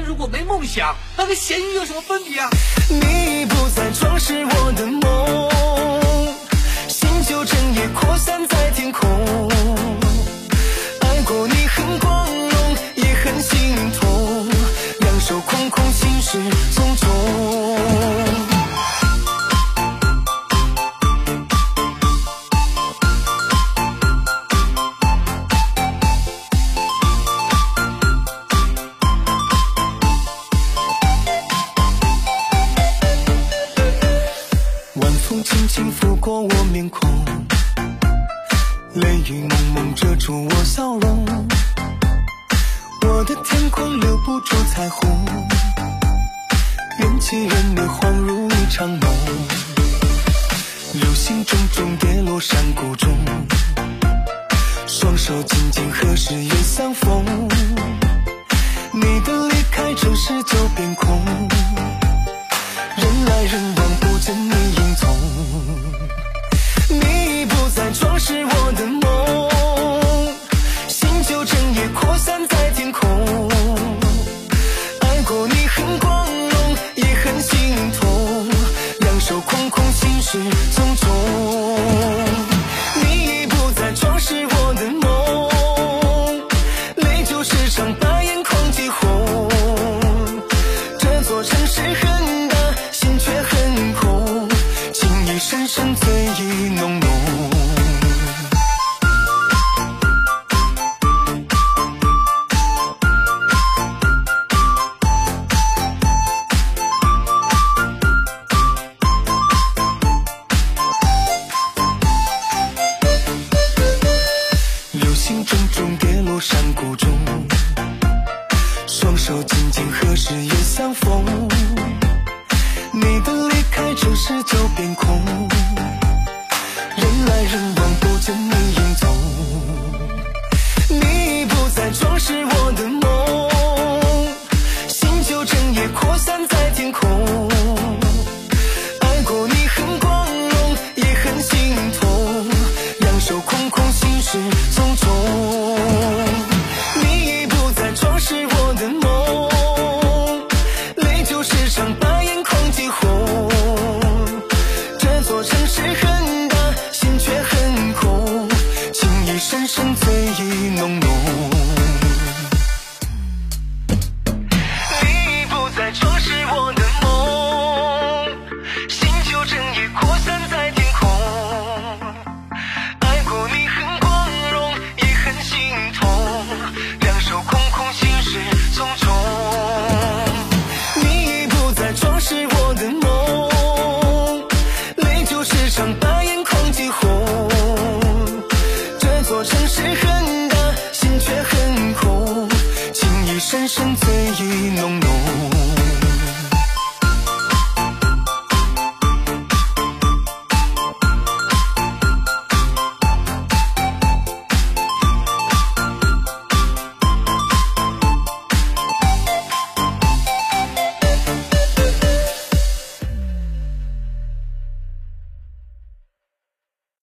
如果没梦想，那跟咸鱼有什么分别啊？你已不再装饰我的梦，心就整夜扩散在天空。爱过你很光荣，也很心痛，两手空空，心事重重。风轻轻拂过我面孔，泪雨蒙蒙遮住我笑容。我的天空留不住彩虹，缘起缘灭，恍如一场梦。流星重重跌落山谷中，双手紧紧合十又相逢。你的离开城市就变空。城市双手紧紧合十又相逢。你的离开城市就变空，人来人往，不见你座城市很大，心却很空，情已深深，醉意。